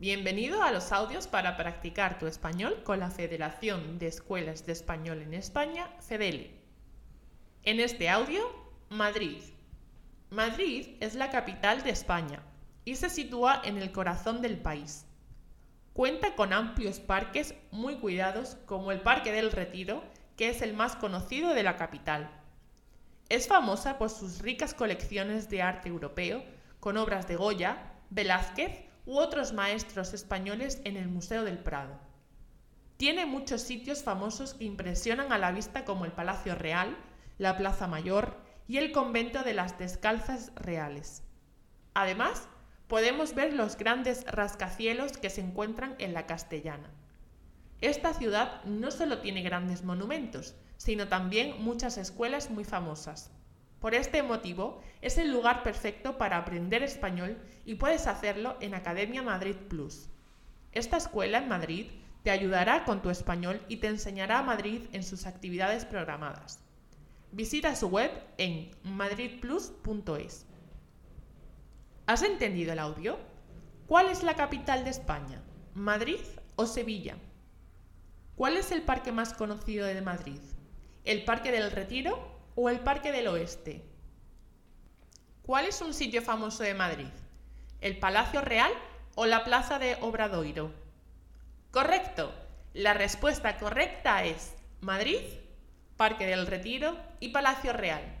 Bienvenido a los audios para practicar tu español con la Federación de Escuelas de Español en España, FEDELE. En este audio, Madrid. Madrid es la capital de España y se sitúa en el corazón del país. Cuenta con amplios parques muy cuidados como el Parque del Retiro, que es el más conocido de la capital. Es famosa por sus ricas colecciones de arte europeo, con obras de Goya, Velázquez u otros maestros españoles en el Museo del Prado. Tiene muchos sitios famosos que impresionan a la vista como el Palacio Real, la Plaza Mayor y el convento de las Descalzas Reales. Además, podemos ver los grandes rascacielos que se encuentran en la Castellana. Esta ciudad no solo tiene grandes monumentos, sino también muchas escuelas muy famosas. Por este motivo, es el lugar perfecto para aprender español y puedes hacerlo en Academia Madrid Plus. Esta escuela en Madrid te ayudará con tu español y te enseñará a Madrid en sus actividades programadas. Visita su web en madridplus.es. ¿Has entendido el audio? ¿Cuál es la capital de España? ¿Madrid o Sevilla? ¿Cuál es el parque más conocido de Madrid? ¿El Parque del Retiro o el Parque del Oeste? ¿Cuál es un sitio famoso de Madrid? ¿El Palacio Real o la Plaza de Obradoiro? Correcto. La respuesta correcta es Madrid, Parque del Retiro y Palacio Real.